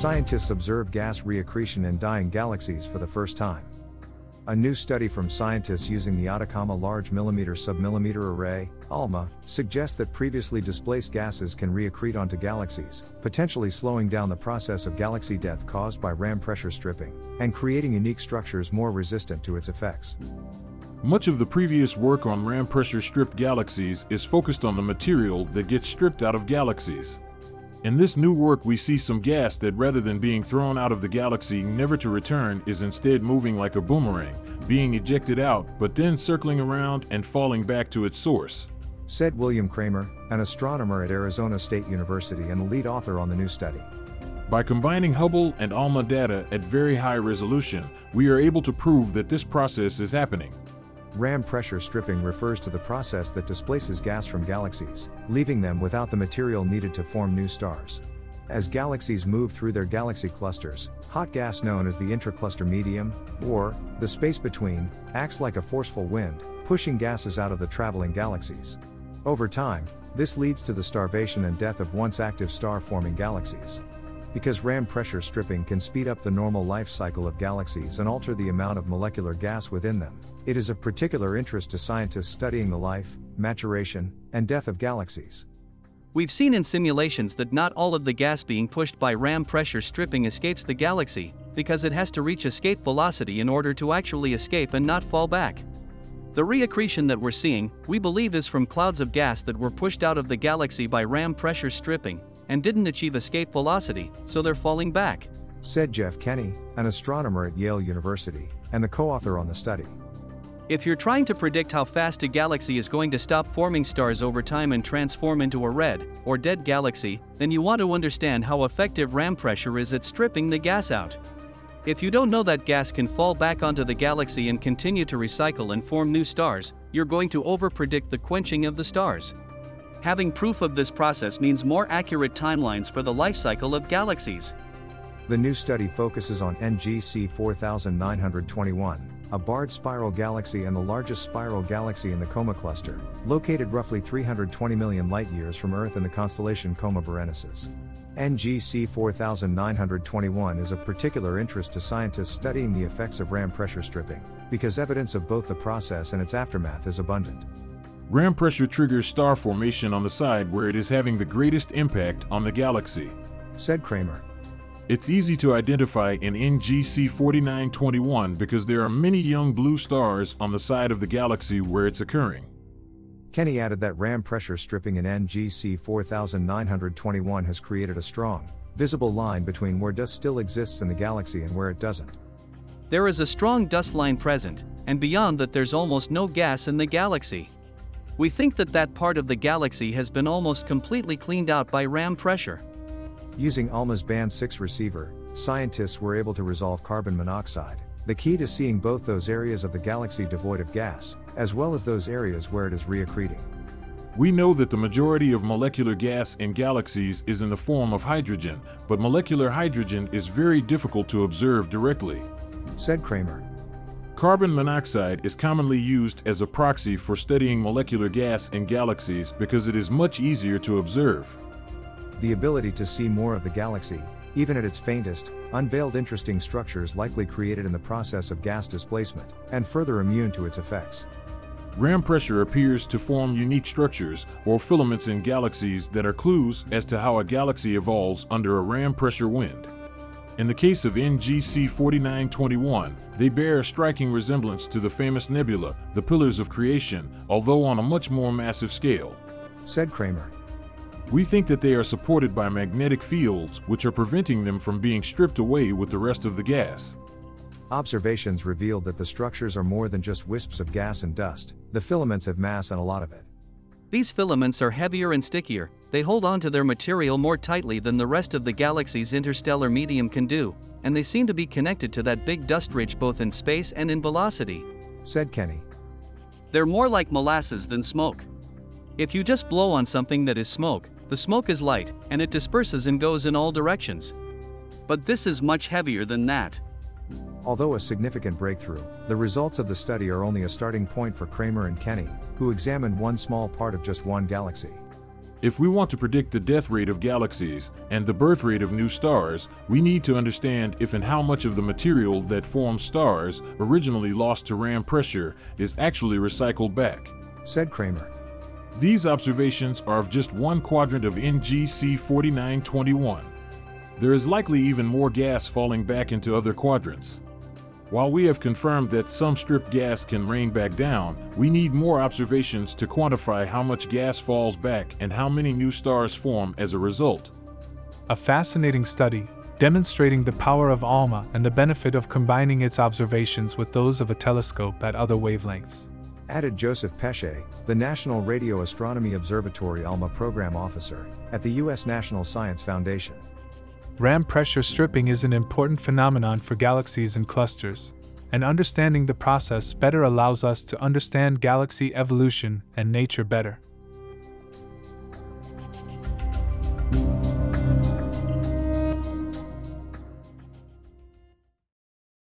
scientists observe gas reaccretion in dying galaxies for the first time. A new study from scientists using the Atacama Large Millimeter Submillimeter Array, ALMA, suggests that previously displaced gases can reaccrete onto galaxies, potentially slowing down the process of galaxy death caused by RAM pressure stripping, and creating unique structures more resistant to its effects. Much of the previous work on RAM pressure stripped galaxies is focused on the material that gets stripped out of galaxies. In this new work, we see some gas that, rather than being thrown out of the galaxy never to return, is instead moving like a boomerang, being ejected out, but then circling around and falling back to its source. Said William Cramer, an astronomer at Arizona State University and the lead author on the new study. By combining Hubble and ALMA data at very high resolution, we are able to prove that this process is happening. RAM pressure stripping refers to the process that displaces gas from galaxies, leaving them without the material needed to form new stars. As galaxies move through their galaxy clusters, hot gas known as the intracluster medium, or the space between, acts like a forceful wind, pushing gases out of the traveling galaxies. Over time, this leads to the starvation and death of once active star forming galaxies. Because RAM pressure stripping can speed up the normal life cycle of galaxies and alter the amount of molecular gas within them, it is of particular interest to scientists studying the life, maturation, and death of galaxies. We've seen in simulations that not all of the gas being pushed by RAM pressure stripping escapes the galaxy, because it has to reach escape velocity in order to actually escape and not fall back. The reaccretion that we're seeing, we believe is from clouds of gas that were pushed out of the galaxy by RAM pressure stripping, and didn't achieve escape velocity, so they're falling back. Said Jeff Kenney, an astronomer at Yale University, and the co author on the study. If you're trying to predict how fast a galaxy is going to stop forming stars over time and transform into a red, or dead galaxy, then you want to understand how effective RAM pressure is at stripping the gas out. If you don't know that gas can fall back onto the galaxy and continue to recycle and form new stars, you're going to overpredict the quenching of the stars. Having proof of this process means more accurate timelines for the life cycle of galaxies. The new study focuses on NGC 4921, a barred spiral galaxy and the largest spiral galaxy in the Coma cluster, located roughly 320 million light years from Earth in the constellation Coma Berenices. NGC 4921 is of particular interest to scientists studying the effects of RAM pressure stripping, because evidence of both the process and its aftermath is abundant. RAM pressure triggers star formation on the side where it is having the greatest impact on the galaxy, said Cramer. It's easy to identify in NGC 4921 because there are many young blue stars on the side of the galaxy where it's occurring. Kenney added that RAM pressure stripping in NGC 4921 has created a strong, visible line between where dust still exists in the galaxy and where it doesn't. There is a strong dust line present, and beyond that, there's almost no gas in the galaxy. We think that that part of the galaxy has been almost completely cleaned out by RAM pressure. Using ALMA's Band 6 receiver, scientists were able to resolve carbon monoxide, the key to seeing both those areas of the galaxy devoid of gas, as well as those areas where it is reaccreting. We know that the majority of molecular gas in galaxies is in the form of hydrogen, but molecular hydrogen is very difficult to observe directly. Said Cramer. Carbon monoxide is commonly used as a proxy for studying molecular gas in galaxies because it is much easier to observe the ability to see more of the galaxy, even at its faintest, unveiled interesting structures likely created in the process of gas displacement, and further immune to its effects. RAM pressure appears to form unique structures, or filaments in galaxies that are clues as to how a galaxy evolves under a RAM pressure wind. In the case of NGC 4921, they bear a striking resemblance to the famous nebula, the Pillars of Creation, although on a much more massive scale. Said Cramer. We think that they are supported by magnetic fields, which are preventing them from being stripped away with the rest of the gas. Observations revealed that the structures are more than just wisps of gas and dust, the filaments have mass and a lot of it. These filaments are heavier and stickier, they hold on to their material more tightly than the rest of the galaxy's interstellar medium can do, and they seem to be connected to that big dust ridge both in space and in velocity. Said Kenney. They're more like molasses than smoke. If you just blow on something that is smoke, the smoke is light, and it disperses and goes in all directions. But this is much heavier than that. Although a significant breakthrough, the results of the study are only a starting point for Cramer and Kenney, who examined one small part of just one galaxy. If we want to predict the death rate of galaxies and the birth rate of new stars, we need to understand if and how much of the material that forms stars, originally lost to ram pressure, is actually recycled back, said Cramer. These observations are of just one quadrant of NGC 4921. There is likely even more gas falling back into other quadrants. While we have confirmed that some stripped gas can rain back down, we need more observations to quantify how much gas falls back and how many new stars form as a result. A fascinating study, demonstrating the power of ALMA and the benefit of combining its observations with those of a telescope at other wavelengths. Added Joseph Pesce, the National Radio Astronomy Observatory ALMA Program Officer at the U.S. National Science Foundation. Ram pressure stripping is an important phenomenon for galaxies and clusters, and understanding the process better allows us to understand galaxy evolution and nature better.